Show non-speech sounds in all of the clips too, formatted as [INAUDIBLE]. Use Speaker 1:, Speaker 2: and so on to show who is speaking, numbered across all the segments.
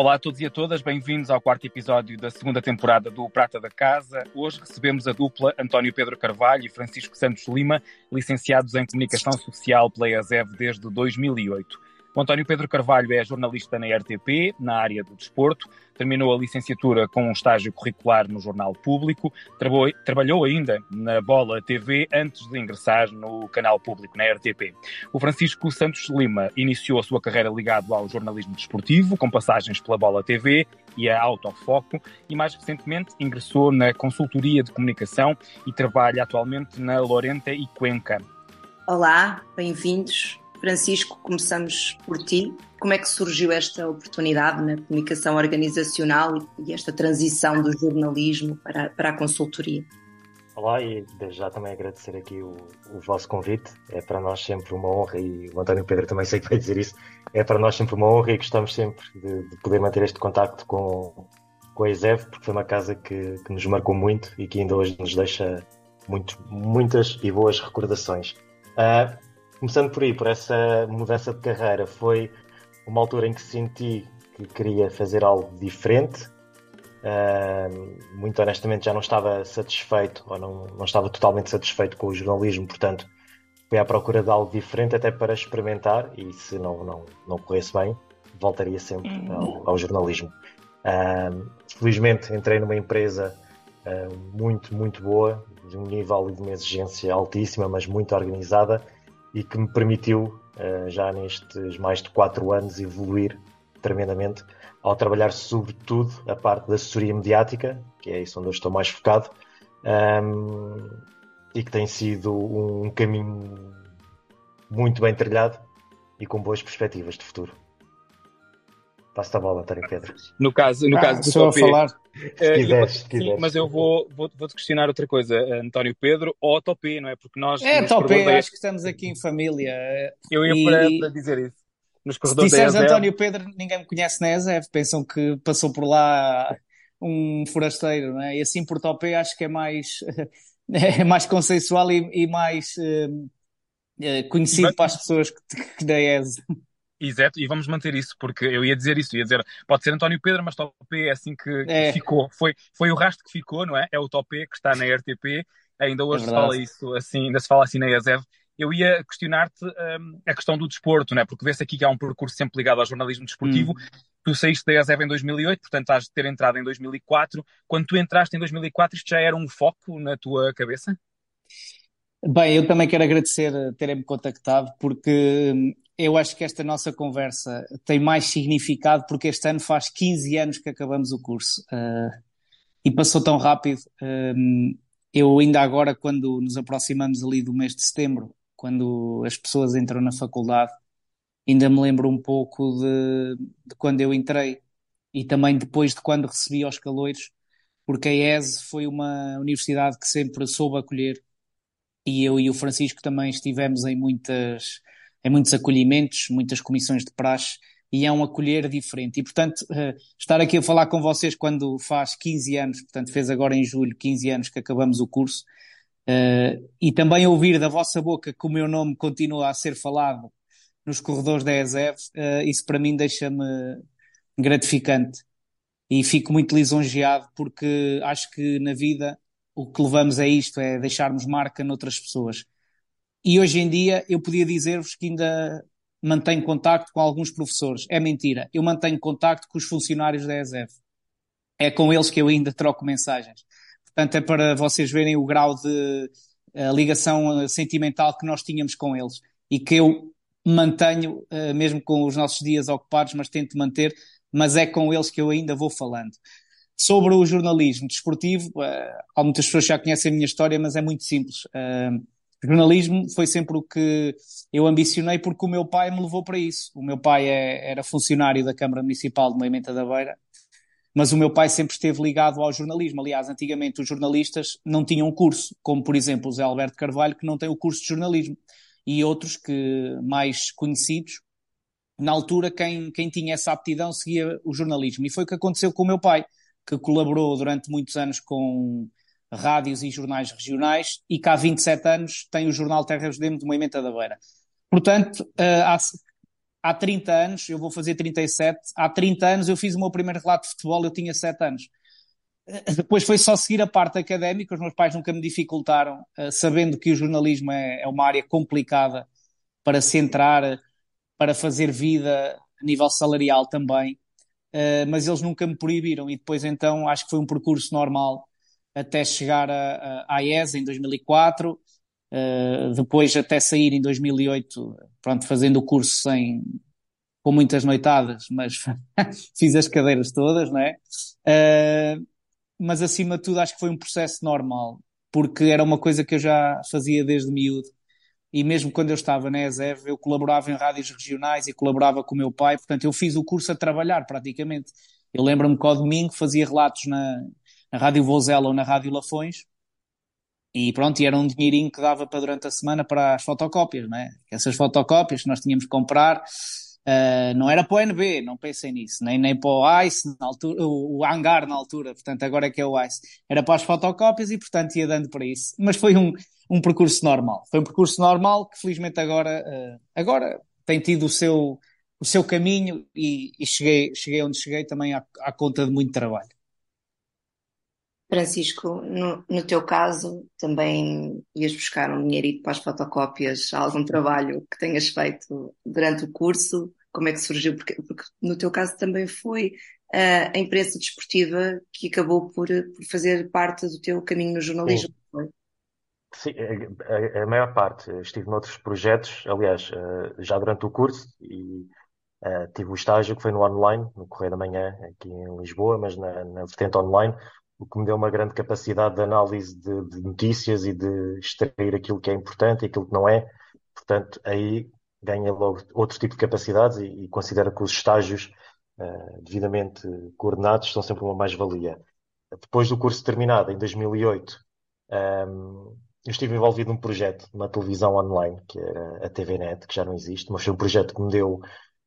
Speaker 1: Olá a todos e a todas, bem-vindos ao quarto episódio da segunda temporada do Prata da Casa. Hoje recebemos a dupla António Pedro Carvalho e Francisco Santos Lima, licenciados em Comunicação Social pela ESEV desde 2008. O António Pedro Carvalho é jornalista na RTP, na área do desporto, terminou a licenciatura com um estágio curricular no Jornal Público, trabalhou ainda na Bola TV antes de ingressar no canal público, na RTP. O Francisco Santos Lima iniciou a sua carreira ligado ao jornalismo desportivo, com passagens pela Bola TV e a Autofoco, e mais recentemente ingressou na consultoria de comunicação e trabalha atualmente na Lorenta e Cuenca.
Speaker 2: Olá, bem-vindos Francisco, começamos por ti. Como é que surgiu esta oportunidade na comunicação organizacional e esta transição do jornalismo para, para a consultoria?
Speaker 3: Olá e desde já também agradecer aqui o, o, vosso convite. É para nós sempre uma honra e o António Pedro também sei que vai dizer isso. É para nós sempre uma honra e gostamos sempre de, de poder manter este contacto com, com a ESEV, porque foi uma casa que, que, nos marcou muito e que ainda hoje nos deixa muito, muitas e boas recordações. Uh, Começando por aí, por essa mudança de carreira, foi uma altura em que senti que queria fazer algo diferente. Uh, muito honestamente, já não estava satisfeito, ou não, não estava totalmente satisfeito com o jornalismo, portanto, fui à procura de algo diferente, até para experimentar, e se não, não, não corresse bem, voltaria sempre uhum. ao, ao jornalismo. Uh, felizmente, entrei numa empresa uh, muito, muito boa, de um nível de uma exigência altíssima, mas muito organizada e que me permitiu, uh, já nestes mais de quatro anos, evoluir tremendamente ao trabalhar sobretudo a parte da assessoria mediática, que é isso onde eu estou mais focado, um, ehm, e que tem sido um caminho muito bem trilhado e com boas perspectivas de futuro. Passo a bola, António Pedro.
Speaker 1: No caso, no
Speaker 4: ah,
Speaker 1: caso
Speaker 4: do Top
Speaker 3: falar. Se
Speaker 1: eh,
Speaker 3: quiseres,
Speaker 1: se quiseres. Sim, mas eu vou, vou, vou te questionar outra coisa, António Pedro ou Topé, não é? Porque nós.
Speaker 4: É, Topé, acho que estamos aqui em família.
Speaker 1: Eu ia e... para, para, dizer isso.
Speaker 4: Nos corredores se disseres António Pedro, ninguém me conhece na ESEV, pensam que passou por lá um forasteiro, não é? E assim por Topé acho que é mais, [LAUGHS] é mais consensual e, e mais uh, conhecido mas... para as pessoas que, que da ESE.
Speaker 1: Exato, e vamos manter isso, porque eu ia dizer isso, ia dizer, pode ser António Pedro, mas Topé é assim que,
Speaker 4: é.
Speaker 1: ficou, foi, foi o rastro que ficou, não é? É o Topé que está na RTP, ainda hoje é se fala isso assim, ainda se fala assim na ESEV. Eu ia questionar-te um, a questão do desporto, não é? Porque vê-se aqui que há um percurso sempre ligado ao jornalismo desportivo. Hum. Tu saíste da ESEV em 2008, portanto has de ter entrado em 2004. Quando tu entraste em 2004, isto já era um foco na tua cabeça?
Speaker 4: Bem, eu também quero agradecer terem-me contactado, porque hum, eu acho que esta nossa conversa tem mais significado porque este ano faz 15 anos que acabamos o curso uh, e passou tão rápido. Um, eu ainda agora, quando nos aproximamos ali do mês de setembro, quando as pessoas entram na faculdade, ainda me lembro um pouco de, de quando eu entrei e também depois de quando recebi os calores, porque a ESE foi uma universidade que sempre soube acolher e eu e o Francisco também estivemos em muitas em muitos acolhimentos, muitas comissões de praxe, e é um acolher diferente. E, portanto, uh, estar aqui a falar com vocês quando faz 15 anos, portanto, fez agora em julho 15 anos que acabamos o curso, uh, e também ouvir da vossa boca que o meu nome continua a ser falado nos corredores da ESEV, uh, isso para mim deixa-me gratificante. E fico muito lisonjeado porque acho que na vida o que levamos é isto, é deixarmos marca noutras pessoas. E hoje em dia eu podia dizer-vos que ainda mantenho contacto com alguns professores. É mentira. Eu mantenho contacto com os funcionários da ESF. É com eles que eu ainda troco mensagens. Portanto, é para vocês verem o grau de uh, ligação eh, sentimental que nós tínhamos com eles e que eu mantenho, uh, mesmo com os nossos dias ocupados, mas tento manter, mas é com eles que eu ainda vou falando. Sobre o jornalismo desportivo, uh, muitas pessoas já conhecem a minha história, mas é muito simples. Jornalismo foi sempre o que eu ambicionei porque o meu pai me levou para isso. O meu pai é, era funcionário da Câmara Municipal de Moimenta da Beira, mas o meu pai sempre esteve ligado ao jornalismo. Aliás, antigamente os jornalistas não tinham curso, como por exemplo o Zé Alberto Carvalho, que não tem o curso de jornalismo, e outros que mais conhecidos. Na altura, quem, quem tinha essa aptidão seguia o jornalismo. E foi o que aconteceu com o meu pai, que colaborou durante muitos anos com rádios e jornais regionais e que há 27 anos tem o jornal Terras de de Moimenta da Beira. Portanto, eh, há, há 30 anos, eu vou fazer 37, há 30 anos eu fiz o meu primeiro relato de futebol, eu tinha 7 anos. Eh, depois foi só seguir a parte académica, os meus pais nunca me dificultaram, eh, sabendo que o jornalismo é, é uma área complicada para se entrar, para fazer vida a nível salarial também, mas eles nunca me proibiram e depois então acho que foi um percurso normal até chegar à IES em 2004, uh, eh, depois até sair em 2008, pronto, fazendo o curso sem, com muitas noitadas, mas [LAUGHS] fiz as cadeiras todas, não é? Uh, mas acima de tudo acho que foi um processo normal, porque era uma coisa que eu já fazia desde miúdo. E mesmo quando eu estava na ESEV, eu colaborava em rádios regionais e colaborava com o meu pai, portanto eu fiz o curso a trabalhar praticamente. Eu lembro-me que ao domingo fazia relatos na, na Rádio Vozela ou na Rádio Lafões, e pronto, e era um dinheirinho que dava para durante a semana para as fotocópias, não é? Essas fotocópias que nós tínhamos que comprar, uh, não era para o NB, não pensem nisso, nem, nem para o ICE, na altura, o, o hangar na altura, portanto agora é que é o ICE. Era para as fotocópias e portanto ia dando para isso. Mas foi um, um percurso normal. Foi um percurso normal que felizmente agora, uh, agora tem tido o seu, o seu caminho e, e cheguei, cheguei onde cheguei também à, à conta de muito trabalho.
Speaker 2: Francisco, no, no, teu caso, também ias buscar um dinheirito para as fotocópias, algum trabalho que tenhas feito durante o curso? Como é que surgiu? Porque, porque no teu caso também foi uh, a imprensa desportiva que acabou por, por, fazer parte do teu caminho no jornalismo,
Speaker 3: Sim. Sim, a, a, maior parte. Estive noutros projetos, aliás, uh, já durante o curso, e uh, tive o estágio que foi no online, no Correio da Manhã, aqui em Lisboa, mas na, na vertente online, o que me deu uma grande capacidade de análise de, de, notícias e de extrair aquilo que é importante e aquilo que não é. Portanto, aí ganha logo outro tipo de capacidades e, e considero que os estágios uh, devidamente coordenados são sempre uma mais-valia. Depois do curso terminado, em 2008, um, ehm, eu estive envolvido num projeto, numa televisão online, que era a TVNet, que já não existe, mas foi um projeto que me deu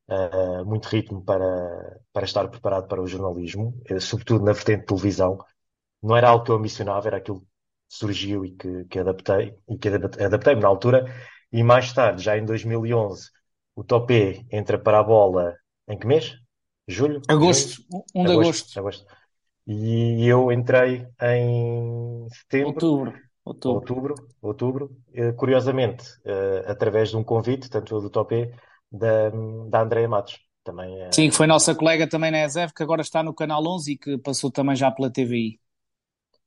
Speaker 3: uh, muito ritmo para, para estar preparado para o jornalismo, uh, sobretudo na vertente de televisão, não era algo que eu ambicionava, era aquilo que surgiu e que, que adaptei, e que adaptei-me na altura. E mais tarde, já em 2011, o Topé entra para a bola em que mês? Julho?
Speaker 4: Agosto, 1 de agosto.
Speaker 3: agosto. E eu entrei em setembro.
Speaker 4: Outubro.
Speaker 3: Outubro. Outubro, outubro eh, curiosamente, uh, através de um convite, tanto do Topé, da, da Matos. Também,
Speaker 4: uh... Sim, que foi nossa colega também na ESEV, que agora está no Canal 11 e que passou também já pela TVI.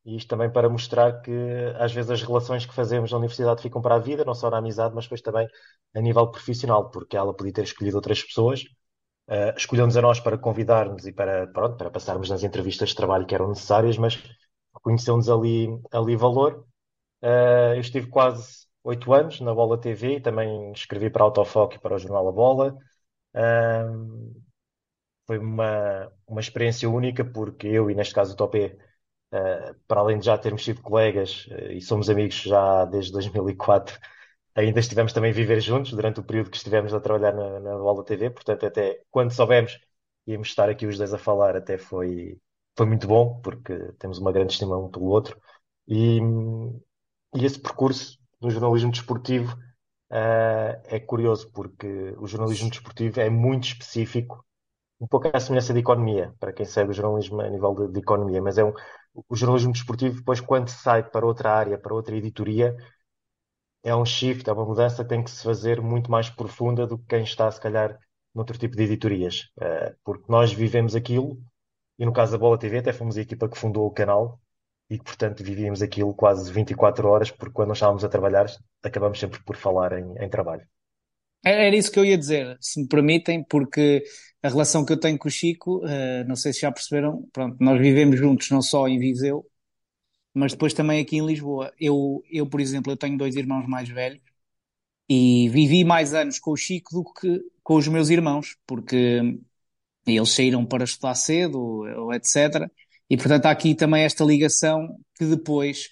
Speaker 3: E isto também para mostrar que às vezes as relações que fazemos na universidade ficam para a vida, não só na amizade, mas depois também a nível profissional, porque ela podia ter escolhido outras pessoas, uh, escolheu-nos a nós para convidar-nos e para, pronto, para passarmos nas entrevistas de trabalho que eram necessárias, mas conheceu-nos ali, ali valor. Uh, eu estive quase oito anos na Bola TV, também escrevi para a e para o jornal A Bola. Uh, foi uma, uma experiência única, porque eu, e neste caso o Topé, para além de já termos sido colegas uh, e somos amigos já desde 2004, [LAUGHS] ainda estivemos também a viver juntos durante o período que estivemos a trabalhar na, na Bola TV, portanto, até quando soubemos íamos estar aqui os dois a falar, até foi, foi muito bom, porque temos uma grande estima um pelo outro. E, e esse percurso do jornalismo desportivo uh, é curioso, porque o jornalismo desportivo é muito específico um pouco à semelhança de economia, para quem segue o jornalismo a nível de, de, economia, mas é um, o jornalismo desportivo, depois, quando sai para outra área, para outra editoria, é um shift, é uma mudança que tem que se fazer muito mais profunda do que quem está, se calhar, noutro tipo de editorias, uh, porque nós vivemos aquilo, e no caso da Bola TV, até fomos a equipa que fundou o canal, e que, portanto, vivíamos aquilo quase 24 horas, porque quando nós estávamos a trabalhar, acabamos sempre por falar em, em trabalho.
Speaker 4: Era isso que eu ia dizer, se me permitem, porque a relação que eu tenho com o Chico, uh, não sei se já perceberam, pronto, nós vivemos juntos não só em Viseu, mas depois também aqui em Lisboa. Eu, eu, por exemplo, eu tenho dois irmãos mais velhos e vivi mais anos com o Chico do que com os meus irmãos, porque eles saíram para estudar cedo, ou etc. E portanto há aqui também esta ligação que depois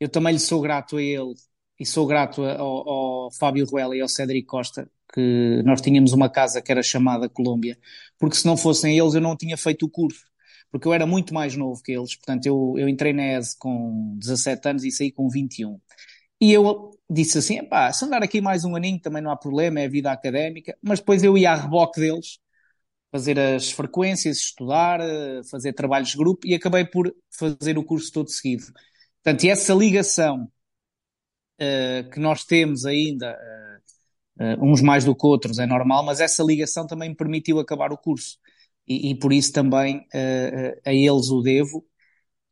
Speaker 4: eu também lhe sou grato a ele e sou grato ao, ao Fábio Ruela e ao Cédric Costa, que nós tínhamos uma casa que era chamada Colômbia, porque se não fossem eles eu não tinha feito o curso, porque eu era muito mais novo que eles, portanto eu, eu entrei na ESE com 17 anos e saí com 21. E eu disse assim, pá, se andar aqui mais um aninho também não há problema, é a vida académica, mas depois eu ia a reboque deles, fazer as frequências, estudar, fazer trabalhos de grupo e acabei por fazer o curso todo seguido. Portanto, essa ligação uh, que nós temos ainda, uh, uh, uns mais do que outros, é normal, mas essa ligação também me permitiu acabar o curso. E, e por isso também a eles o devo.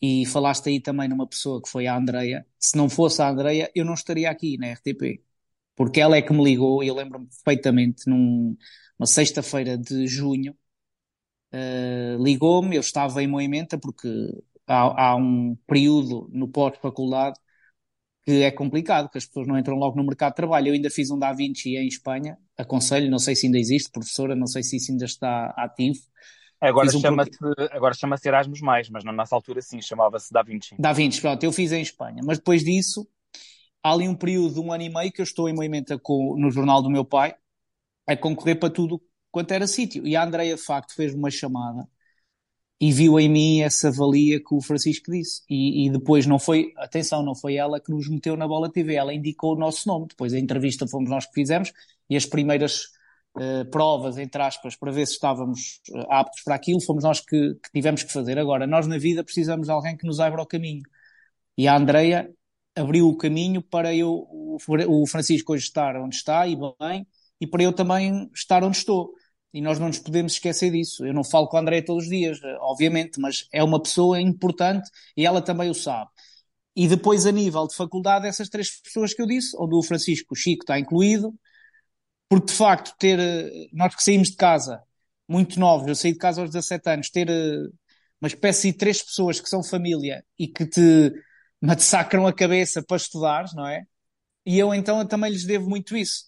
Speaker 4: E falaste aí também numa pessoa que foi a Andreia. Se não fosse a Andreia, eu não estaria aqui na RTP. Porque ela é que me ligou, e eu lembro-me perfeitamente, num, numa sexta-feira de junho, ligou-me, eu estava em Moimenta, porque há, há um período no pós-faculdade que é complicado, que as pessoas não entram logo no mercado de trabalho. Eu ainda fiz um Da Vinci em Espanha, aconselho, não sei se ainda existe, professora, não sei se isso ainda está ativo.
Speaker 1: Agora um chama-se agora chama-se Erasmus mais, mas na nossa altura sim, chamava-se Da Vinci.
Speaker 4: Da Vinci, pronto, eu fiz em Espanha, mas depois disso há ali um período de um ano e meio que eu estou em movimento com, no jornal do meu pai a concorrer para tudo quanto era sítio. E a Andreia, de facto, fez uma chamada e viu em mim essa valia que o Francisco disse. E, e, depois não foi, atenção, não foi ela que nos meteu na Bola TV, ela indicou o nosso nome. Depois a entrevista fomos nós que fizemos e as primeiras uh, provas, entre aspas, para ver se estávamos uh, aptos para aquilo, fomos nós que, que, tivemos que fazer. Agora, nós na vida precisamos de alguém que nos abra o caminho. E a Andreia abriu o caminho para eu, o Francisco hoje estar onde está e bem, e para eu também estar onde estou e nós não nos podemos esquecer disso. Eu não falo com a André todos os dias, obviamente, mas é uma pessoa importante e ela também o sabe. E depois, a nível de faculdade, essas três pessoas que eu disse, onde o Francisco o Chico está incluído, porque de facto, ter nós que saímos de casa muito novos, eu saí de casa aos 17 anos, ter uma espécie de três pessoas que são família e que te massacram a cabeça para estudar, não é? E eu então eu também lhes devo muito isso.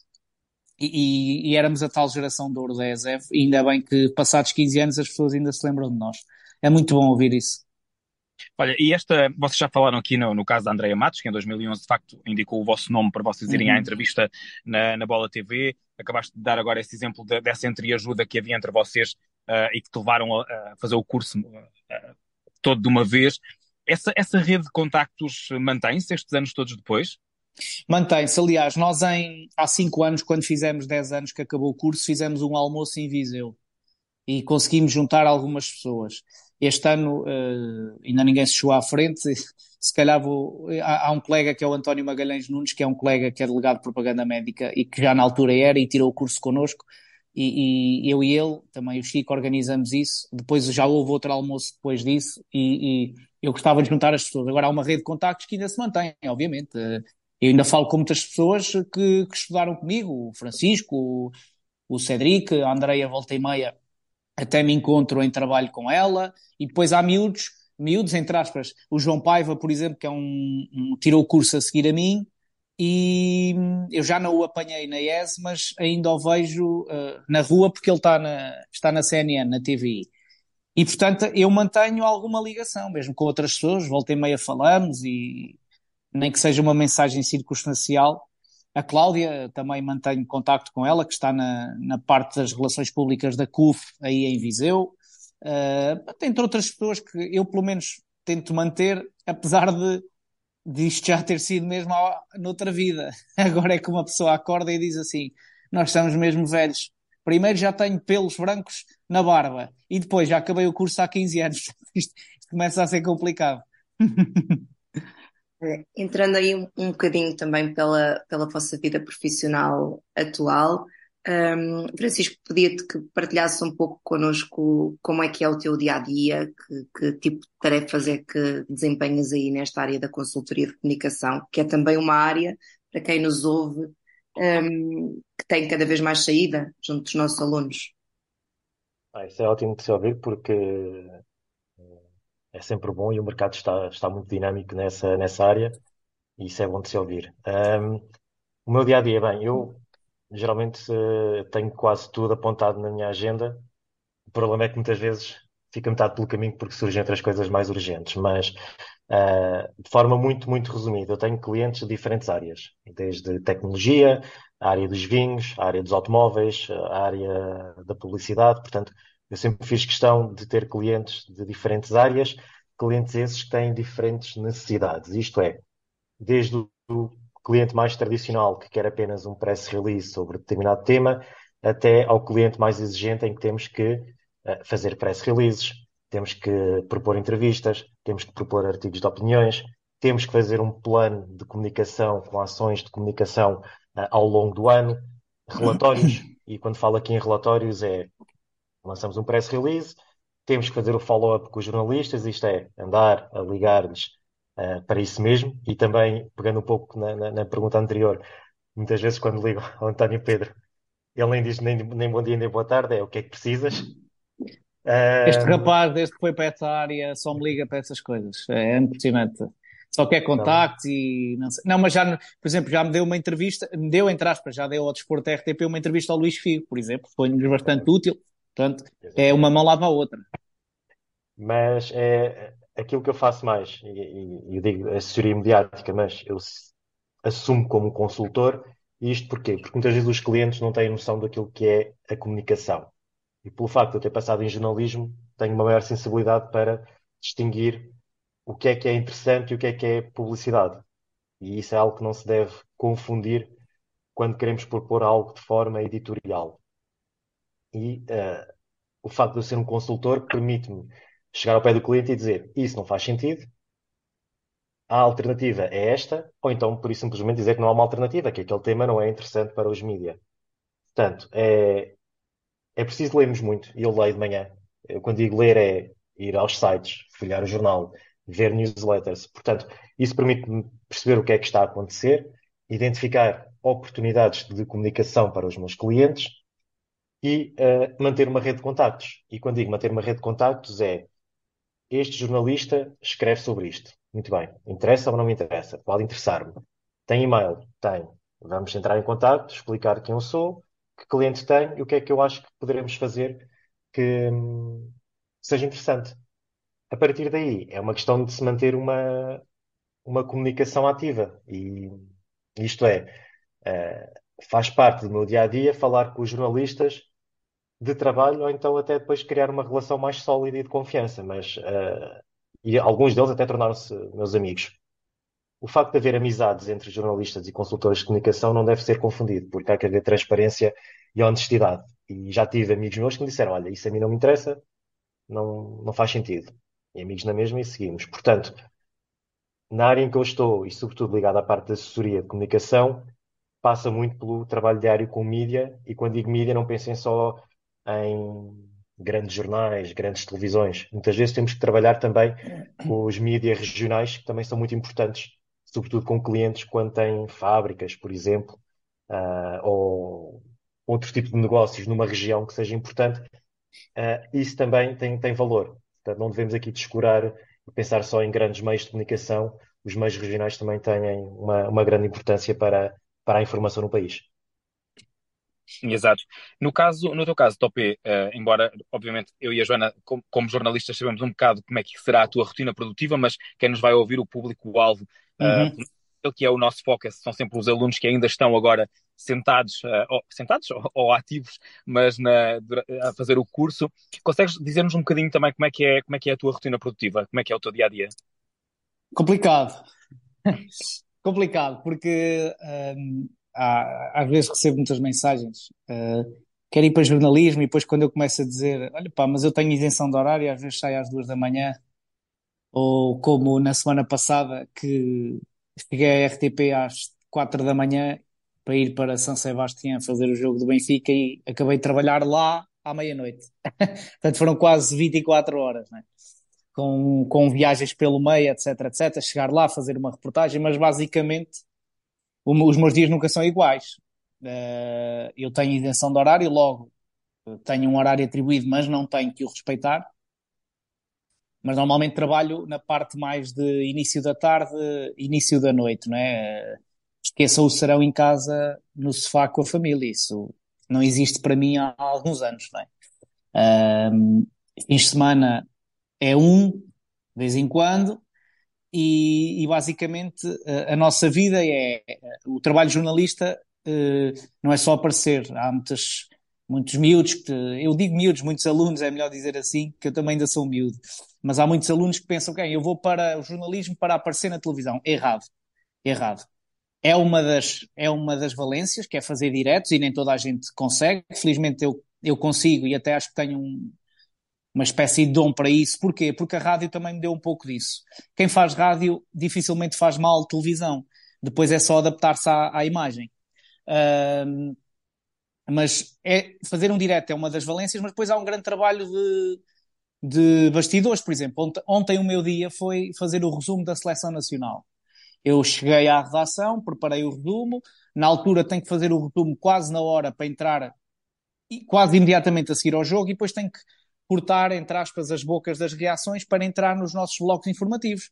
Speaker 4: E, e, éramos a tal geração de ouro da ESEV, e ainda bem que passados 15 anos as pessoas ainda se lembram de nós. É muito bom ouvir isso.
Speaker 1: Olha, e esta, vocês já falaram aqui no, no caso da Andrea Matos, que em 2011 de facto indicou o vosso nome para vocês irem uhum. à entrevista na, na Bola TV. Acabaste de dar agora esse exemplo de, dessa entreajuda que havia entre vocês uh, e que te levaram a, a fazer o curso uh, todo de uma vez. Essa, essa rede de contactos mantém-se estes anos todos depois?
Speaker 4: Mantém-se. Aliás, nós em, há cinco anos, quando fizemos 10 anos que acabou o curso, fizemos um almoço em Viseu e conseguimos juntar algumas pessoas. Este ano uh, ainda ninguém se chegou à frente. [LAUGHS] Se calhar vou. Há, há, um colega que é o António Magalhães Nunes, que é um colega que é delegado de propaganda médica e que já na altura era e tirou o curso connosco. E, e eu e ele, também o Chico, organizamos isso. Depois já houve outro almoço depois disso e, e eu gostava de juntar as pessoas. Agora há uma rede de contactos que ainda se mantém, obviamente. Eu ainda falo com muitas pessoas que, que estudaram comigo, o Francisco, o, o Cedric, a Andreia volta e meia, até me encontro em trabalho com ela, e depois há miúdos, miúdos entre aspas, o João Paiva, por exemplo, que é um, um tirou o curso a seguir a mim, e eu já não o apanhei na IES, mas ainda o vejo uh, na rua porque ele está na, está na CNN, na TVI. E portanto eu mantenho alguma ligação, mesmo com outras pessoas, volta e meia falamos e nem que seja uma mensagem circunstancial. A Cláudia, também mantenho contacto com ela, que está na, na parte das relações públicas da CUF, aí em Viseu. Uh, entre outras pessoas que eu, pelo menos, tento manter, apesar de, de isto já ter sido mesmo noutra vida. [LAUGHS] Agora é que uma pessoa acorda e diz assim: Nós estamos mesmo velhos. Primeiro já tenho pelos brancos na barba e depois já acabei o curso há 15 anos. [LAUGHS] Isto, isto começa a ser complicado. [LAUGHS]
Speaker 2: É, entrando aí um, um bocadinho também pela, pela vossa vida profissional atual, um, Francisco, pedia-te que partilhasse um pouco connosco como é que é o teu dia a dia, que, que, tipo de tarefas é que desempenhas aí nesta área da consultoria de comunicação, que é também uma área, para quem nos ouve, um, que tem cada vez mais saída junto dos nossos alunos.
Speaker 3: Ah, isso é ótimo de se ouvir porque é sempre bom e o mercado está, está muito dinâmico nessa, nessa área e isso é bom de se ouvir. Um, o meu dia a dia, bem, eu geralmente uh, tenho quase tudo apontado na minha agenda. O problema é que muitas vezes fica metade pelo caminho porque surgem outras coisas mais urgentes, mas uh, de forma muito, muito resumida, eu tenho clientes de diferentes áreas, desde tecnologia, a área dos vinhos, a área dos automóveis, a área da publicidade, portanto, eu sempre fiz questão de ter clientes de diferentes áreas, clientes esses que têm diferentes necessidades. Isto é, desde o cliente mais tradicional que quer apenas um press release sobre determinado tema, até ao cliente mais exigente em que temos que uh, fazer press releases, temos que propor entrevistas, temos que propor artigos de opiniões, temos que fazer um plano de comunicação com ações de comunicação uh, ao longo do ano, relatórios, [COUGHS] e quando falo aqui em relatórios é lançamos um press release, temos que fazer o follow-up com os jornalistas, isto é, andar a ligar-lhes uh, para isso mesmo, e também, pegando um pouco na, na, na, pergunta anterior, muitas vezes quando ligo ao António Pedro, ele nem diz nem, nem bom dia nem boa tarde, é o que é que precisas.
Speaker 4: Uh... Este rapaz, desde que foi para essa área, só me liga para essas coisas, é, é impressionante. Só quer contactos não. e não sei. Não, mas já, por exemplo, já me deu uma entrevista, me deu, entre aspas, já deu ao Desporto RTP uma entrevista ao Luís Figo, por exemplo, foi-nos bastante útil. Portanto, é uma mão lava a outra.
Speaker 3: Mas é aquilo que eu faço mais, e, eu digo assessoria mediática, mas eu assumo como consultor, e isto porquê? Porque muitas vezes os clientes não têm noção daquilo que é a comunicação. E pelo facto de eu ter passado em jornalismo, tenho uma maior sensibilidade para distinguir o que é que é interessante e o que é que é publicidade. E isso é algo que não se deve confundir quando queremos propor algo de forma editorial. E uh, o facto de eu ser um consultor permite-me chegar ao pé do cliente e dizer isso não faz sentido, a alternativa é esta, ou então por isso simplesmente dizer que não há uma alternativa, que aquele tema não é interessante para os mídias. Portanto, é, é preciso lermos muito, e eu leio de manhã. Eu, quando digo ler é ir aos sites, folhear o jornal, ver newsletters. Portanto, isso permite-me perceber o que é que está a acontecer, identificar oportunidades de comunicação para os meus clientes e uh, manter uma rede de contactos. E quando digo manter uma rede de contactos é este jornalista escreve sobre isto. Muito bem. Interessa ou não me interessa? Pode interessar-me. Tem e-mail? Tem. Vamos entrar em contato, explicar quem eu sou, que cliente tem e o que é que eu acho que poderemos fazer que hum, seja interessante. A partir daí, é uma questão de se manter uma, uma comunicação ativa. E isto é, uh, faz parte do meu dia a dia falar com os jornalistas de trabalho ou então até depois criar uma relação mais sólida e de confiança. Mas, uh, e alguns deles até tornaram-se meus amigos. O facto de haver amizades entre jornalistas e consultores de comunicação não deve ser confundido, porque há que haver transparência e honestidade. E já tive amigos meus que me disseram: Olha, isso a mim não me interessa, não, não faz sentido. E amigos na mesma e seguimos. Portanto, na área em que eu estou, e sobretudo ligado à parte da assessoria de comunicação, passa muito pelo trabalho diário com mídia. E quando digo mídia, não pensem só em grandes jornais, grandes televisões. Muitas vezes temos que trabalhar também com os mídias regionais, que também são muito importantes, sobretudo com clientes quando têm fábricas, por exemplo, uh, ou outro tipo de negócios numa região que seja importante. Uh, isso também tem, tem valor. Portanto, não devemos aqui descurar e pensar só em grandes meios de comunicação. Os meios regionais também têm uma, uma grande importância para, para a informação no país.
Speaker 1: Exato. No caso, no teu caso, Topé, uh, embora, obviamente, eu e a Joana, como, como, jornalistas, sabemos um bocado como é que será a tua rotina produtiva, mas quem nos vai ouvir, o público-alvo, uh, uhum. que é o nosso foco, são sempre os alunos que ainda estão agora sentados, uh, ou, sentados [LAUGHS] ou, ou, ativos, mas na, a fazer o curso. Consegues dizer-nos um bocadinho também como é, que é, como é que é a tua rotina produtiva? Como é que é o teu dia-a-dia? -dia?
Speaker 4: Complicado. [LAUGHS] Complicado, porque um, há, às vezes recebo muitas mensagens. Uh, quero ir para jornalismo e depois quando eu começo a dizer, olha pá, mas eu tenho isenção de horário, às vezes saio às duas da manhã, ou como na semana passada que cheguei à RTP às quatro da manhã para ir para São Sebastião fazer o jogo do Benfica e acabei de trabalhar lá à meia-noite. [LAUGHS] Portanto, foram quase 24 horas, né? com, com viagens pelo meio, etc, etc. Chegar lá, fazer uma reportagem, mas basicamente os meus dias nunca são iguais. Uh, eu tenho isenção de horário, logo tenho um horário atribuído, mas não tenho que o respeitar. mas normalmente trabalho na parte mais de início da tarde, início da noite, não é? Esqueçam o serão em casa, no sofá com a família, isso não existe para mim há alguns anos, não é? Um, fins de semana é um, de vez em quando, e, e basicamente a, a, nossa vida é o trabalho jornalista uh, não é só aparecer, há muitas muitos miúdos, que, eu digo miúdos, muitos alunos, é melhor dizer assim, que eu também ainda sou miúdo, mas há muitos alunos que pensam, ok, eu vou para o jornalismo para aparecer na televisão. Errado, errado. É uma das, é uma das valências, que é fazer diretos, e nem toda a gente consegue. Felizmente eu, eu consigo, e até acho que tenho um, uma espécie de dom para isso. Porquê? Porque a rádio também me deu um pouco disso. Quem faz rádio dificilmente faz mal televisão. Depois é só adaptar-se à, à imagem. Uh, mas é, fazer um direto é uma das valências, mas depois há um grande trabalho de, de bastidores, por exemplo. Ontem, ontem o meu dia foi fazer o resumo da seleção nacional. Eu cheguei à redação, preparei o resumo, na altura tenho que fazer o resumo quase na hora para entrar quase imediatamente a seguir ao jogo e depois tenho que cortar, entre aspas, as bocas das reações para entrar nos nossos blocos informativos.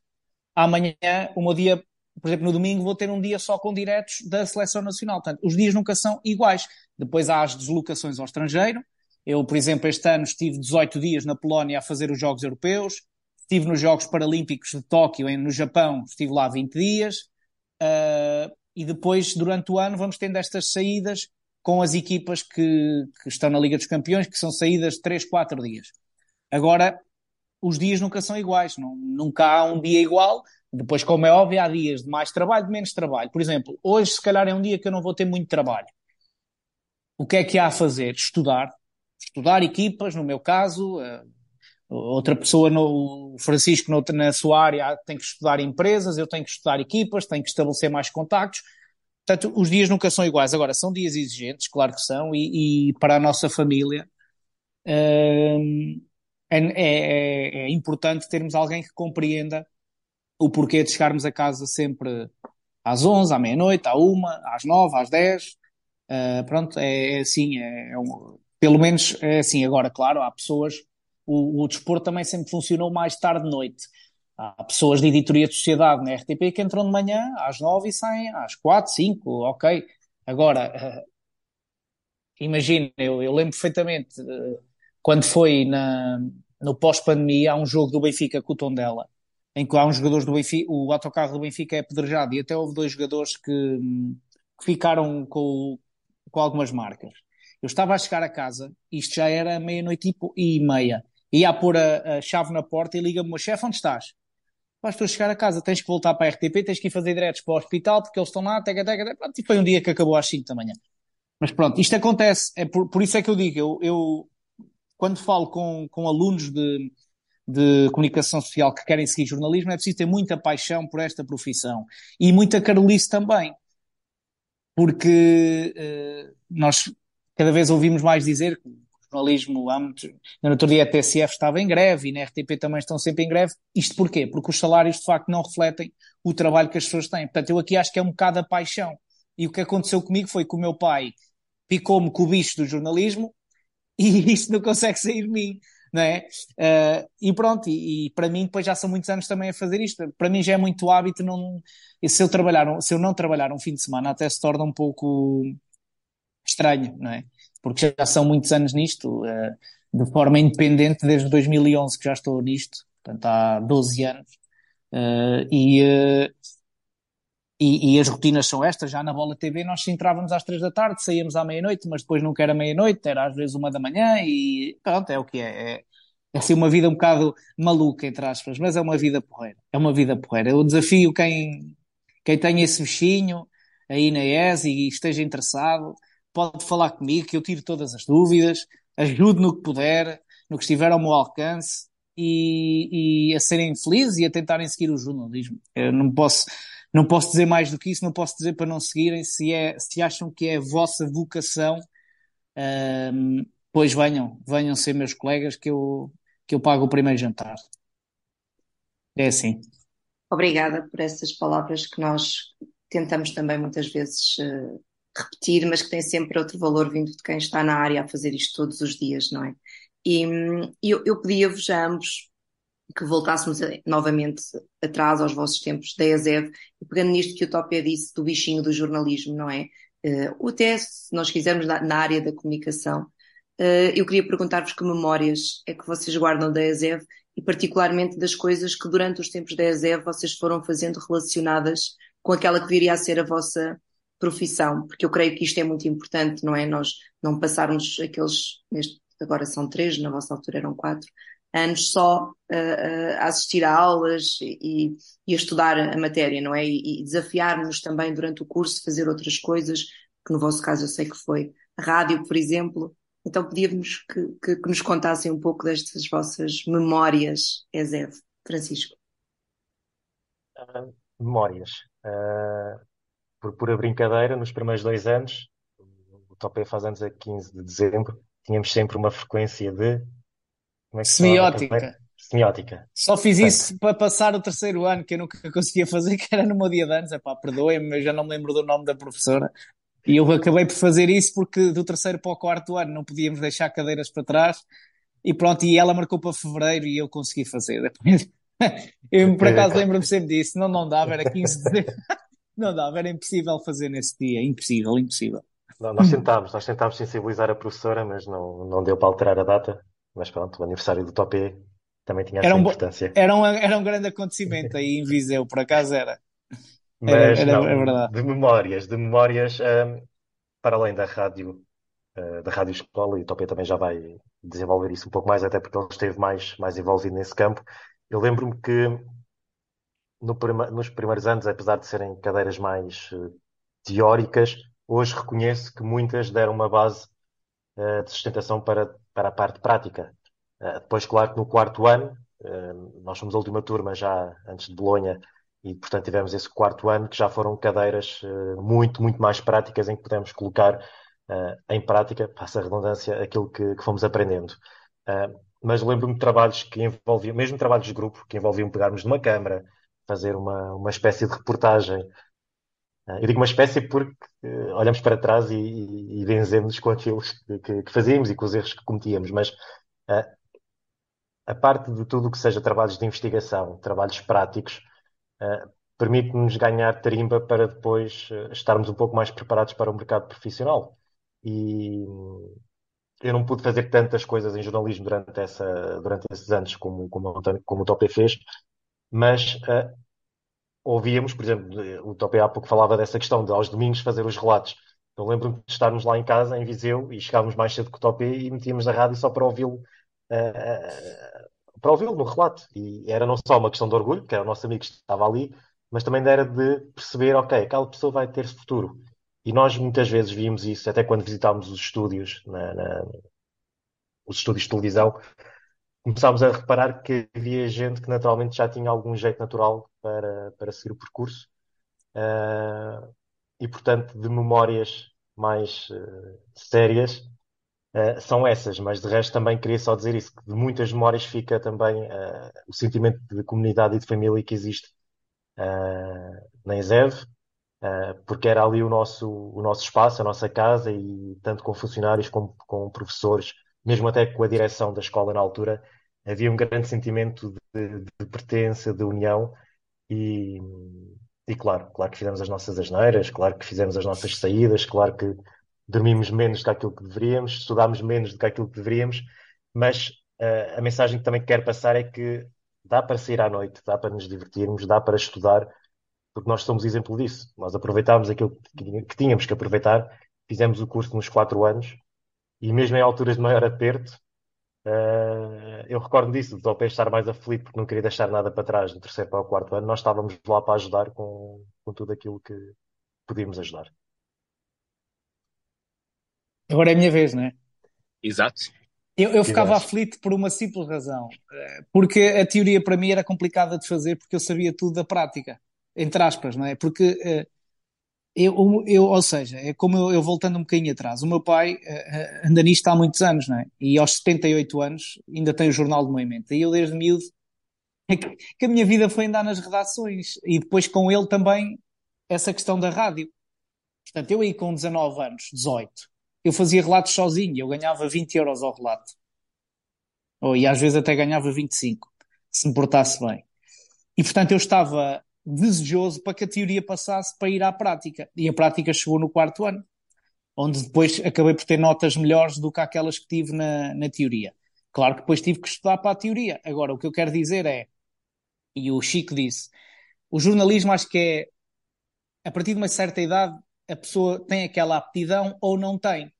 Speaker 4: Amanhã, o meu dia por exemplo, no domingo vou ter um dia só com diretos da seleção nacional. Portanto, os dias nunca são iguais. Depois há as deslocações ao estrangeiro. Eu, por exemplo, este ano estive 18 dias na Polónia a fazer os Jogos Europeus. Estive nos Jogos Paralímpicos de Tóquio, no Japão, estive lá 20 dias. Uh, e depois, durante o ano, vamos tendo estas saídas com as equipas que, que estão na Liga dos Campeões, que são saídas de 3, 4 dias. Agora, os dias nunca são iguais, não, nunca há um dia igual, depois, como é óbvio, há dias de mais trabalho, de menos trabalho. Por exemplo, hoje, se calhar, é um dia que eu não vou ter muito trabalho. O que é que há a fazer? Estudar. Estudar equipas, no meu caso. Uh, outra pessoa, no, o Francisco, na sua área, tem que estudar empresas, eu tenho que estudar equipas, tenho que estabelecer mais contactos. Portanto, os dias nunca são iguais. Agora, são dias exigentes, claro que são, e, e para a nossa família uh, é, é, é importante termos alguém que compreenda o porquê de chegarmos a casa sempre às 11, à meia-noite, à uma, às 9, às 10. Uh, pronto, é, é assim, é, é um, pelo menos é assim. Agora, claro, há pessoas, o, o desporto também sempre funcionou mais tarde-noite. Há pessoas de editoria de sociedade na RTP que entram de manhã às 9 e saem às 4, 5, ok. Agora, uh, imagina, eu, eu, lembro perfeitamente uh, quando foi na, no pós-pandemia, há um jogo do Benfica com o Tondela em que há uns jogadores do Benfica, o autocarro do Benfica é apedrejado e até houve dois jogadores que, que ficaram com, com algumas marcas. Eu estava a chegar a casa, isto já era meia-noite e, meia, ia a pôr a, a chave na porta e liga-me, chefe, onde estás? Vais a chegar a casa, tens que voltar para a RTP, tens que ir fazer diretos para o hospital porque eles estão lá, teca, teca, teca. Pronto, e foi um dia que acabou às 5 da manhã. Mas pronto, isto acontece, é por, por isso é que eu digo, eu, eu quando falo com, com alunos de, de comunicação social que querem seguir jornalismo, é preciso ter muita paixão por esta profissão e muita carolice também, porque uh, nós cada vez ouvimos mais dizer que jornalismo, há muito, no outro dia a TSF estava em greve e na RTP também estão sempre em greve. Isto porquê? Porque os salários de facto não refletem o trabalho que as pessoas têm. Portanto, eu aqui acho que é um bocado a paixão. E o que aconteceu comigo foi que o meu pai picou-me com o bicho do jornalismo [LAUGHS] e isto não consegue sair de mim não é? Uh, e pronto, e, e, para mim depois já são muitos anos também a fazer isto. Para mim já é muito hábito, não, se eu trabalhar, se eu não trabalhar um fim de semana até se torna um pouco estranho, não é? Porque já são muitos anos nisto, uh, de forma independente desde 2011 que já estou nisto, portanto há 12 anos. Uh, e, e, e, as rotinas são estas, já na Bola TV nós entrávamos às três da tarde, saíamos à meia-noite, mas depois nunca era meia-noite, era às vezes uma da manhã e pronto, é o que é. É, é assim uma vida um bocado maluca, entre aspas, mas é uma vida porreira. É uma vida porreira. Eu desafio quem, quem tem esse bichinho aí na ES e esteja interessado, pode falar comigo que eu tiro todas as dúvidas, ajudo no que puder, no que estiver ao meu alcance e, e a serem felizes e a tentarem seguir o jornalismo. Eu não posso não posso dizer mais do que isso, não posso dizer para não seguirem. Se, é, se acham que é a vossa vocação, um, pois venham, venham ser meus colegas que eu, que eu pago o primeiro jantar. É assim.
Speaker 2: Obrigada por essas palavras que nós tentamos também muitas vezes uh, repetir, mas que têm sempre outro valor vindo de quem está na área a fazer isto todos os dias, não é? E eu, eu pedia-vos a ambos que voltássemos a, novamente atrás aos vossos tempos da ESEV e pegando nisto que o Topé disse do bichinho do jornalismo, não é? Uh, o teste, se nós quisermos, na, na área da comunicação, uh, eu queria perguntar-vos que memórias é que vocês guardam da ESEV e particularmente das coisas que durante os tempos da ESEV vocês foram fazendo relacionadas com aquela que viria a ser a vossa profissão, porque eu creio que isto é muito importante, não é? Nós não passarmos aqueles, neste, agora são três, na vossa altura eram quatro, anos só uh, a assistir a aulas e, e, a estudar a matéria, não é? E, e desafiar-nos também durante o curso, fazer outras coisas, que no vosso caso eu sei que foi rádio, por exemplo. Então pedíamos que, que, que nos contassem um pouco destas vossas memórias, Ezev. Francisco.
Speaker 3: Uh, memórias. Uh, por pura brincadeira, nos primeiros dois anos, o Topé faz anos a 15 de dezembro, tínhamos sempre uma frequência de
Speaker 4: como é que Semiótica.
Speaker 3: Semiótica.
Speaker 4: Só fiz isso para passar o terceiro ano, que eu nunca [LAUGHS] conseguia fazer, que era no meu dia de anos. Epá, perdoem-me, eu já não me lembro do nome da professora. E eu acabei por fazer isso porque do terceiro para o quarto ano não podíamos deixar cadeiras para trás. E pronto, e ela marcou para fevereiro e eu consegui fazer. [LAUGHS] Eu por acaso lembro-me sempre disso. Não, não dava, era 15 de dezembro. Não dava, era impossível fazer nesse dia. Impossível, impossível.
Speaker 3: Não, nós tentámos, nós tentámos sensibilizar a professora, mas não, não deu para alterar a data. Mas pronto, o aniversário do Topé também tinha essa
Speaker 4: era um,
Speaker 3: importância.
Speaker 4: Era um, era um grande acontecimento aí em Viseu, por acaso era.
Speaker 3: Mas era, não, é verdade. de memórias, de memórias, um, para além da rádio, uh, da rádio escola, e o Topé também já vai desenvolver isso um pouco mais, até porque ele esteve mais, mais envolvido nesse campo. Eu lembro-me que no prima, nos primeiros anos, apesar de serem cadeiras mais uh, teóricas, hoje reconheço que muitas deram uma base uh, de sustentação para para a parte prática. Uh, depois, claro que no quarto ano, nós fomos a última turma já antes de Bolonha e, portanto, tivemos esse quarto ano que já foram cadeiras muito, muito mais práticas em que pudemos colocar em prática, passa a redundância, aquilo que, que fomos aprendendo. mas lembro-me de trabalhos que envolviam, mesmo trabalhos de grupo, que envolviam pegarmos numa câmara, fazer uma, uma espécie de reportagem ah, eu digo uma espécie porque uh, olhamos para trás e, e, e benzemos com aquilo que, que, fazíamos e com os erros que cometíamos, mas uh, a parte de tudo o que seja trabalhos de investigação, trabalhos práticos, uh, permite-nos ganhar tarimba para depois estarmos um pouco mais preparados para o mercado profissional. E eu não pude fazer tantas coisas em jornalismo durante, essa, durante esses anos como, como, como o Topé fez, mas ouvíamos, por exemplo, o Topé há pouco falava dessa questão de aos domingos fazer os relatos. Eu lembro-me de estarmos lá em casa, em Viseu, e chegávamos mais cedo que o Topé e metíamos a rádio só para ouvi-lo uh, para ouvi-lo no relato. E era não só uma questão de orgulho, que era o nosso amigo que estava ali, mas também era de perceber, ok, aquela pessoa vai ter futuro. E nós muitas vezes víamos isso, até quando visitámos os estúdios, na, na, os estúdios de televisão, começámos a reparar que havia gente que naturalmente já tinha algum jeito natural para, para seguir o percurso. Uh, e, portanto, de memórias mais uh, sérias uh, são essas, mas de resto também queria só dizer isso, que de muitas memórias fica também o sentimento de comunidade e de família que existe na ESEV, porque era ali o nosso, o nosso espaço, a nossa casa, e tanto com funcionários como com professores, mesmo até com a direção da escola na altura, havia um grande sentimento de, de pertença, de união e, e, claro, claro que fizemos as nossas asneiras, claro que fizemos as nossas saídas, claro que dormimos menos do que aquilo que deveríamos, estudámos menos do que aquilo que deveríamos, mas uh, a mensagem que também quero passar é que dá para sair à noite, dá para nos divertirmos, dá para estudar, porque nós somos exemplo disso. Nós aproveitámos aquilo que, tínhamos que aproveitar, fizemos o curso nos quatro anos e mesmo em alturas de maior aperto, Uh, eu recordo disso, do Topé estar mais aflito porque não queria deixar nada para trás do terceiro para o quarto ano. Nós estávamos lá para ajudar com, com tudo aquilo que podíamos ajudar.
Speaker 4: Agora é a minha vez, não é?
Speaker 1: Exato.
Speaker 4: Eu, eu ficava aflito por uma simples razão. Eh, porque a teoria para mim era complicada de fazer porque eu sabia tudo da prática. Entre aspas, não é? Porque uh, eu, eu, ou seja, é como eu, eu, voltando um bocadinho atrás, o meu pai uh, anda nisto há muitos anos, não é? E aos 78 anos ainda tem o Jornal do Movimento. E eu desde miúdo, é que, que a minha vida foi andar nas redações e depois com ele também essa questão da rádio. Portanto, eu aí com 19 anos, 18, eu fazia relatos sozinho, eu ganhava 20 euros ao relato. E às vezes até ganhava 25. se me portasse bem. E portanto eu estava desejoso para que a teoria passasse para ir à prática. E a prática chegou no quarto ano, onde depois acabei por ter notas melhores do que aquelas que tive na, na teoria. Claro que depois tive que estudar para a teoria. Agora, o que eu quero dizer é, e o Chico disse, o jornalismo acho que é, a partir de uma certa idade, a pessoa tem aquela aptidão ou não tem.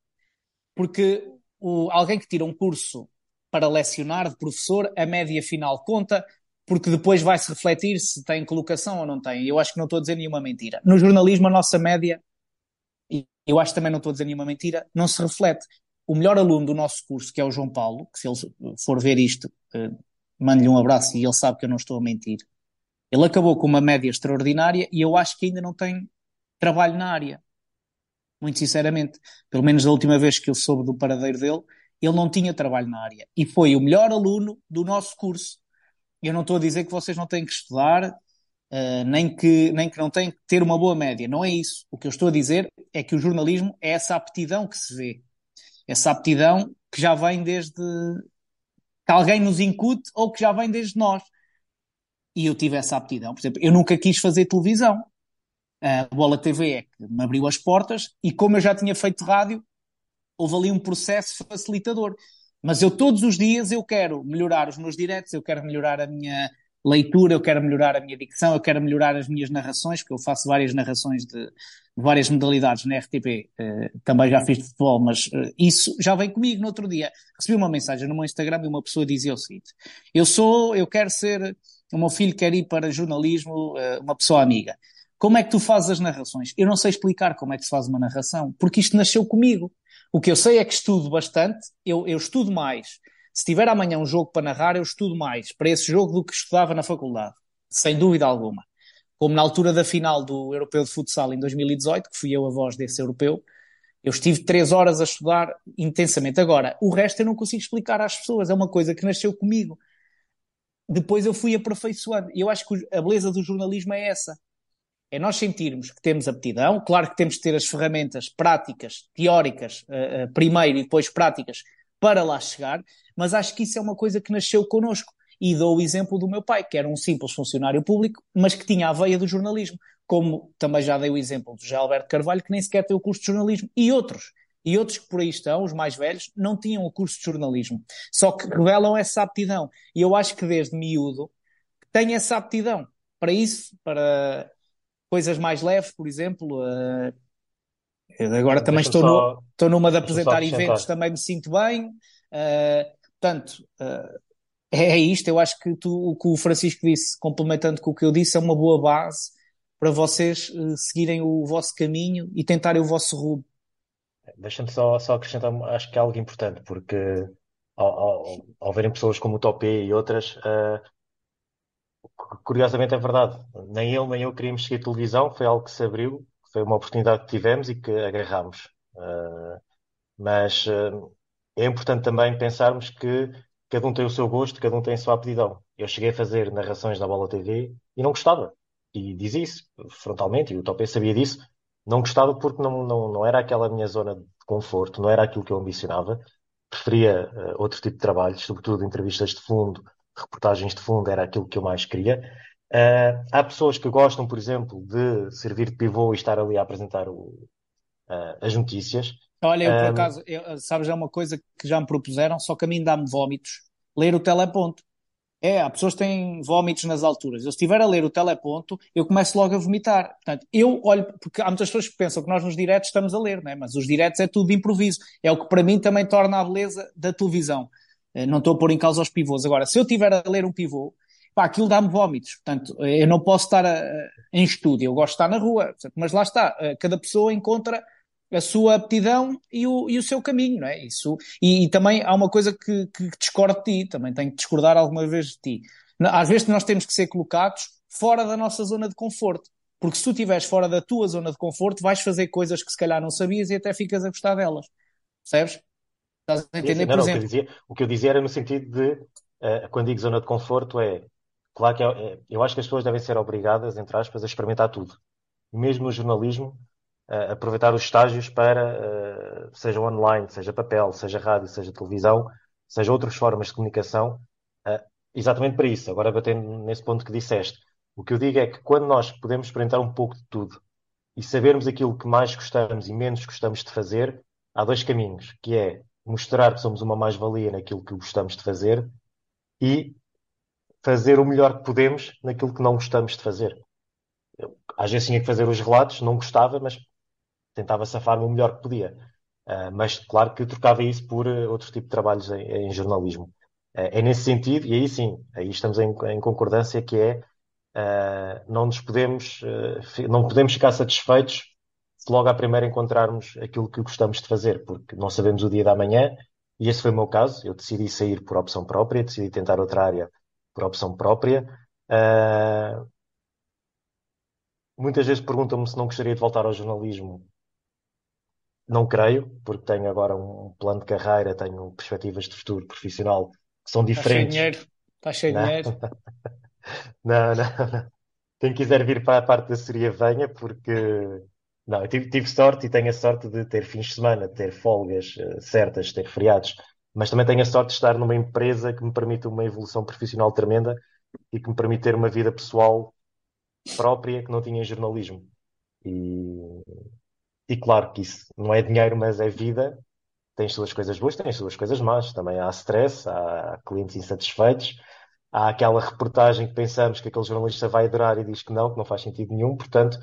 Speaker 4: Porque o, alguém que tira um curso para lecionar de professor, a média final conta, porque depois vai-se refletir se tem colocação ou não tem. Eu acho que não estou a dizer nenhuma mentira. No jornalismo, a nossa média, e eu acho que também não estou a dizer nenhuma mentira, não se reflete. O melhor aluno do nosso curso, que é o João Paulo, que se ele for ver isto, eh, mande-lhe um abraço e ele sabe que eu não estou a mentir. Ele acabou com uma média extraordinária e eu acho que ainda não tem trabalho na área. Muito sinceramente. Pelo menos da última vez que eu soube do paradeiro dele, ele não tinha trabalho na área. E foi o melhor aluno do nosso curso. Eu não estou a dizer que vocês não têm que estudar, uh, nem, que, nem que não têm que ter uma boa média. Não é isso. O que eu estou a dizer é que o jornalismo é essa aptidão que se vê. Essa aptidão que já vem desde que alguém nos incute ou que já vem desde nós. E eu tive essa aptidão. Por exemplo, eu nunca quis fazer televisão. A Bola TV é que me abriu as portas e como eu já tinha feito rádio, houve ali um processo facilitador. Mas eu todos os dias eu quero melhorar os meus diretos, eu quero melhorar a minha leitura, eu quero melhorar a minha dicção, eu quero melhorar as minhas narrações, porque eu faço várias narrações de, de várias modalidades na RTP, uh, eh, também já fiz de futebol, mas uh, isso já vem comigo no outro dia. Recebi uma mensagem no meu Instagram e uma pessoa dizia o seguinte: Eu sou, eu quero ser, o meu filho quer ir para jornalismo, uh, uma pessoa amiga. Como é que tu fazes as narrações? Eu não sei explicar como é que se faz uma narração, porque isto nasceu comigo. O que eu sei é que estudo bastante, eu, eu estudo mais. Se tiver amanhã um jogo para narrar, eu estudo mais para esse jogo do que estudava na faculdade, sem dúvida alguma. Como na altura da final do Europeu de Futsal em 2018, que fui eu a voz desse europeu, eu estive três horas a estudar intensamente. Agora, o resto eu não consigo explicar às pessoas, é uma coisa que nasceu comigo. Depois eu fui aperfeiçoando. E eu acho que a beleza do jornalismo é essa é nós sentirmos que temos aptidão, claro que temos de ter as ferramentas práticas, teóricas, uh, uh, primeiro e depois práticas, para lá chegar, mas acho que isso é uma coisa que nasceu connosco. E dou o exemplo do meu pai, que era um simples funcionário público, mas que tinha a veia do jornalismo. Como também já dei o exemplo do José Alberto Carvalho, que nem sequer tem o curso de jornalismo. E outros. E outros que por aí estão, os mais velhos, não tinham o curso de jornalismo. Só que revelam essa aptidão. E eu acho que desde miúdo tem essa aptidão para isso, para coisas mais leves, por exemplo. Uh, agora também estou, só, no, estou numa de apresentar eventos, também me sinto bem. Uh, portanto, uh, é, é isto. Eu acho que tu, o que o Francisco disse, complementando com o que eu disse, é uma boa base para vocês seguirem o vosso caminho e tentarem o vosso rumo.
Speaker 3: Deixa-me só, só acrescentar, acho que é algo importante, porque ao, ao, ao verem pessoas como o Topé e outras, uh, curiosamente é verdade. Nem ele nem eu queríamos seguir televisão, foi algo que se abriu, foi uma oportunidade que tivemos e que agarramos. Uh, mas uh, é importante também pensarmos que cada um tem o seu gosto, cada um tem a sua aptidão. Eu cheguei a fazer narrações da Bola TV e não gostava. E diz isso frontalmente, e o Topé sabia disso. Não gostava porque não, não, não era aquela minha zona de conforto, não era aquilo que eu ambicionava. Preferia uh, outro tipo de trabalhos, sobretudo entrevistas de fundo, reportagens de fundo era aquilo que eu mais queria. Uh, há pessoas que gostam, por exemplo, de servir de pivô e estar ali a apresentar o, uh, as notícias.
Speaker 4: Olha, eu por um, acaso, eu, sabes, é uma coisa que já me propuseram, só que a mim dá-me vómitos ler o teleponto. É, há pessoas que têm vómitos nas alturas. Eu, se estiver a ler o teleponto, eu começo logo a vomitar. Portanto, eu olho, porque há muitas pessoas que pensam que nós nos diretos estamos a ler, né? mas os diretos é tudo de improviso. É o que para mim também torna a beleza da televisão. Eh, não estou a pôr em causa os pivôs. Agora, se eu estiver a ler um pivô, pá, aquilo dá-me vómitos. Portanto, eh, eu não posso estar a, em estúdio, eu gosto de estar na rua. Mas lá está, eh, cada pessoa encontra a sua aptidão e o, e o seu caminho, não é? Isso, e, e também há uma coisa que, que discordo de ti, também tenho que discordar alguma vez de ti. Às vezes nós temos que ser colocados fora da nossa zona de conforto. Porque se tu estiveres fora da tua zona de conforto, vais fazer coisas que se calhar não sabias e até ficas a gostar delas. Percebes? Estás a entender,
Speaker 3: não, por não, exemplo? O que, dizia, o que eu dizia era no sentido de, uh, quando digo zona de conforto, é claro que é, é, eu acho que as pessoas devem ser obrigadas, entre aspas, a experimentar tudo. Mesmo no jornalismo, uh, aproveitar os estágios para, uh, seja online, seja papel, seja rádio, seja televisão, seja outras formas de comunicação, exatamente para isso. Agora, batendo nesse ponto que disseste, o que eu digo é que quando nós podemos experimentar um pouco de tudo e sabermos aquilo que mais gostamos e menos gostamos de fazer, há dois caminhos, que é mostrar que somos uma mais-valia naquilo que gostamos de fazer e fazer o melhor que podemos naquilo que não gostamos de fazer. Eu, às vezes tinha que fazer os relatos, não gostava, mas tentava safar-me o melhor que podia. Uh, mas claro que trocava isso por uh, outro tipo de trabalhos em, em jornalismo. Uh, é nesse sentido, e aí sim, aí estamos em, em concordância, que é não nos podemos, não podemos ficar satisfeitos logo à primeira encontrarmos aquilo que gostamos de fazer, porque não sabemos o dia da manhã, e esse foi o meu caso. Eu decidi sair por opção própria, decidi tentar outra área por opção própria. muitas vezes perguntam-me se não gostaria de voltar ao jornalismo não creio, porque tenho agora um plano de carreira, tenho perspectivas de futuro profissional que são diferentes.
Speaker 4: Está cheio de dinheiro. Está cheio de dinheiro. [LAUGHS]
Speaker 3: não, não, não. Quem quiser vir para a parte da seria venha, porque não, eu tive, tive, sorte e tenho a sorte de ter fins de semana, de ter folgas uh, certas, ter feriados, mas também tenho a sorte de estar numa empresa que me permite uma evolução profissional tremenda e que me permite ter uma vida pessoal própria que não tinha em jornalismo. E, e claro que isso não é dinheiro, mas é vida. Tem suas coisas boas, tem suas coisas más. Também há stress, há clientes insatisfeitos, há aquela reportagem que pensamos que aquele jornalista vai adorar e diz que não, que não faz sentido nenhum. Portanto,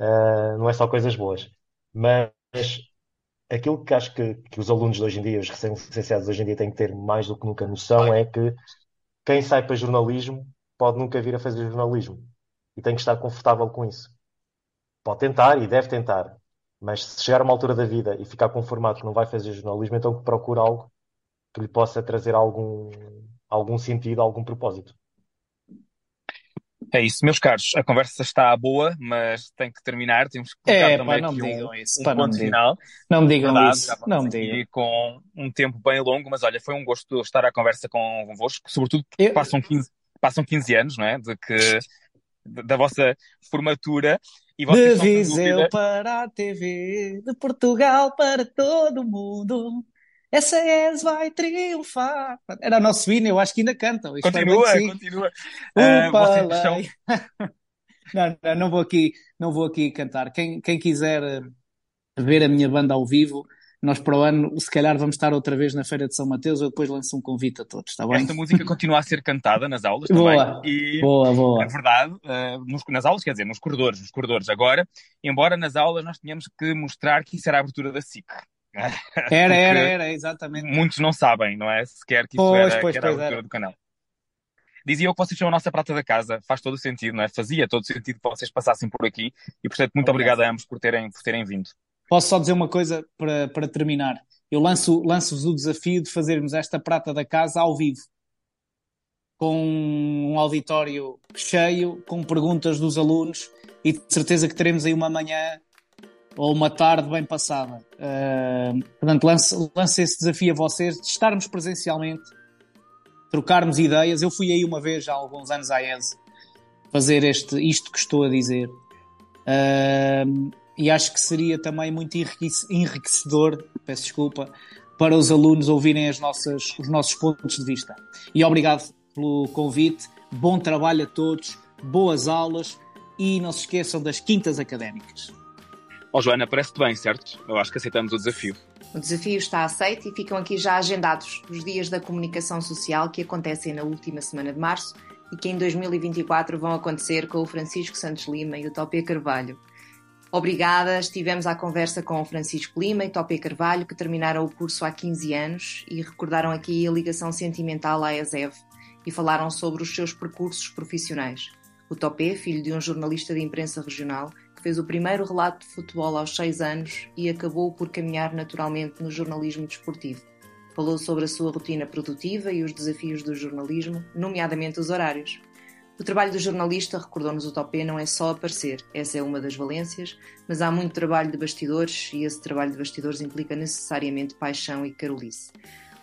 Speaker 3: uh, não é só coisas boas. Mas aquilo que acho que, que os alunos de hoje em dia, os recém-licenciados hoje em dia, têm que ter mais do que nunca noção é que quem sai para jornalismo pode nunca vir a fazer jornalismo e tem que estar confortável com isso. Pode tentar e deve tentar, mas se chegar a uma altura da vida e ficar conformado que não vai fazer jornalismo, então que procure algo que lhe possa trazer algum, algum sentido, algum propósito.
Speaker 1: É isso, meus caros. A conversa está boa, mas tem que terminar. Temos que colocar
Speaker 4: é,
Speaker 1: também
Speaker 4: pá,
Speaker 1: aqui
Speaker 4: um,
Speaker 1: isso, um pá, ponto
Speaker 4: não
Speaker 1: final.
Speaker 4: Não me digam
Speaker 1: Verdade,
Speaker 4: isso. Não me digam.
Speaker 1: com um tempo bem longo, mas olha, foi um gosto estar à conversa convosco, sobretudo porque
Speaker 4: Eu...
Speaker 1: passam, 15, passam 15 anos, não é? De que, da vossa formatura
Speaker 4: e de Viseu para a TV, de Portugal para todo o mundo. Essa ES vai triunfar. Era o nosso hino, eu acho que ainda cantam.
Speaker 1: Continua, continua. Uh, são... [LAUGHS]
Speaker 4: não, não, não, vou aqui, não vou aqui cantar. Quem, quem quiser ver a minha banda ao vivo, nós para o ano, se calhar, vamos estar outra vez na Feira de São Mateus. Eu depois lanço um convite a todos, está bem?
Speaker 1: Esta música continua a ser cantada nas aulas
Speaker 4: boa,
Speaker 1: também. E,
Speaker 4: boa, boa.
Speaker 1: É verdade, uh, nos, nas aulas, quer dizer, nos corredores, nos corredores agora, embora nas aulas nós tínhamos que mostrar que isso era a abertura da SIC.
Speaker 4: Era, [LAUGHS] era, era, exatamente.
Speaker 1: Muitos não sabem, não é? Sequer que isso
Speaker 4: pois,
Speaker 1: era,
Speaker 4: pois,
Speaker 1: que era a
Speaker 4: pois era.
Speaker 1: do canal. Dizia eu que vocês são a nossa prata da casa, faz todo o sentido, não é? Fazia todo o sentido que vocês passassem por aqui e, portanto, muito obrigado, obrigado a ambos por terem, por terem vindo.
Speaker 4: Posso só dizer uma coisa para, para terminar? Eu lanço, lanço-vos o desafio de fazermos esta prata da casa ao vivo, com um auditório cheio, com perguntas dos alunos e de certeza que teremos aí uma manhã ou uma tarde bem passada. Uh, portanto, lance, esse desafio a vocês de estarmos presencialmente, trocarmos ideias. Eu fui aí uma vez há alguns anos à ESE fazer este, isto que estou a dizer. Uh, e acho que seria também muito enriquecedor, peço desculpa, para os alunos ouvirem as nossas, os nossos pontos de vista. E obrigado pelo convite, bom trabalho a todos, boas aulas e não se esqueçam das quintas académicas.
Speaker 1: Ó oh, Joana, parece-te bem, certo? Eu acho que aceitamos o desafio.
Speaker 2: O desafio está aceito e ficam aqui já agendados os dias da comunicação social que acontecem na última semana de março e que em 2024 vão acontecer com o Francisco Santos Lima e o Topé Carvalho. Obrigada, estivemos à conversa com o Francisco Lima e Topé Carvalho, que terminaram o curso há 15 anos e recordaram aqui a ligação sentimental à ESEV e falaram sobre os seus percursos profissionais. O Topé, filho de um jornalista de imprensa regional, que fez o primeiro relato de futebol aos 6 anos e acabou por caminhar naturalmente no jornalismo desportivo. Falou sobre a sua rotina produtiva e os desafios do jornalismo, nomeadamente os horários. O trabalho do jornalista, recordou-nos o Topé, não é só aparecer, essa é uma das valências, mas há muito trabalho de bastidores e esse trabalho de bastidores implica necessariamente paixão e carolice.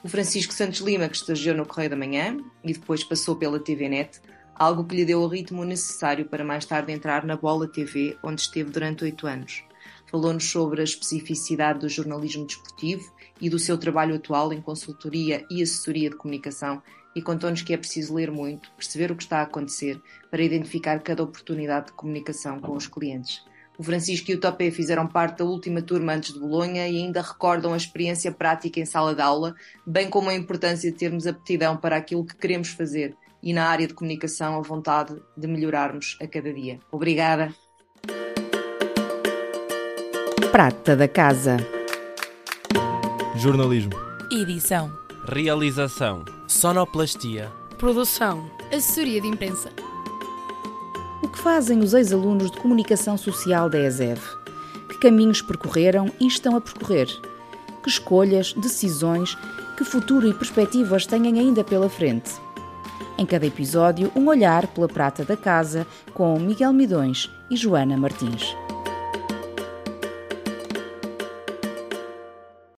Speaker 2: O Francisco Santos Lima, que estagiou no Correio da Manhã e depois passou pela TVNet, algo que lhe deu o ritmo necessário para mais tarde entrar na Bola TV, onde esteve durante oito anos. Falou-nos sobre a especificidade do jornalismo desportivo e do seu trabalho atual em consultoria e assessoria de comunicação e contou-nos que é preciso ler muito, perceber o que está a acontecer, para identificar cada oportunidade de comunicação com os clientes. O Francisco e o Topé fizeram parte da última turma antes de Bolonha e ainda recordam a experiência prática em sala de aula, bem como a importância de termos aptidão para aquilo que queremos fazer e na área de comunicação a vontade de melhorarmos a cada dia. Obrigada.
Speaker 5: Prata da Casa.
Speaker 6: Jornalismo.
Speaker 7: Edição.
Speaker 8: Realização.
Speaker 9: Sonoplastia.
Speaker 7: Produção.
Speaker 10: Assessoria de imprensa.
Speaker 5: O que fazem os ex-alunos de comunicação social da ESEV? Que caminhos percorreram e estão a percorrer? Que escolhas, decisões, que futuro e perspectivas têm ainda pela frente? Em cada episódio, um olhar pela prata da casa com Miguel Midões e Joana Martins.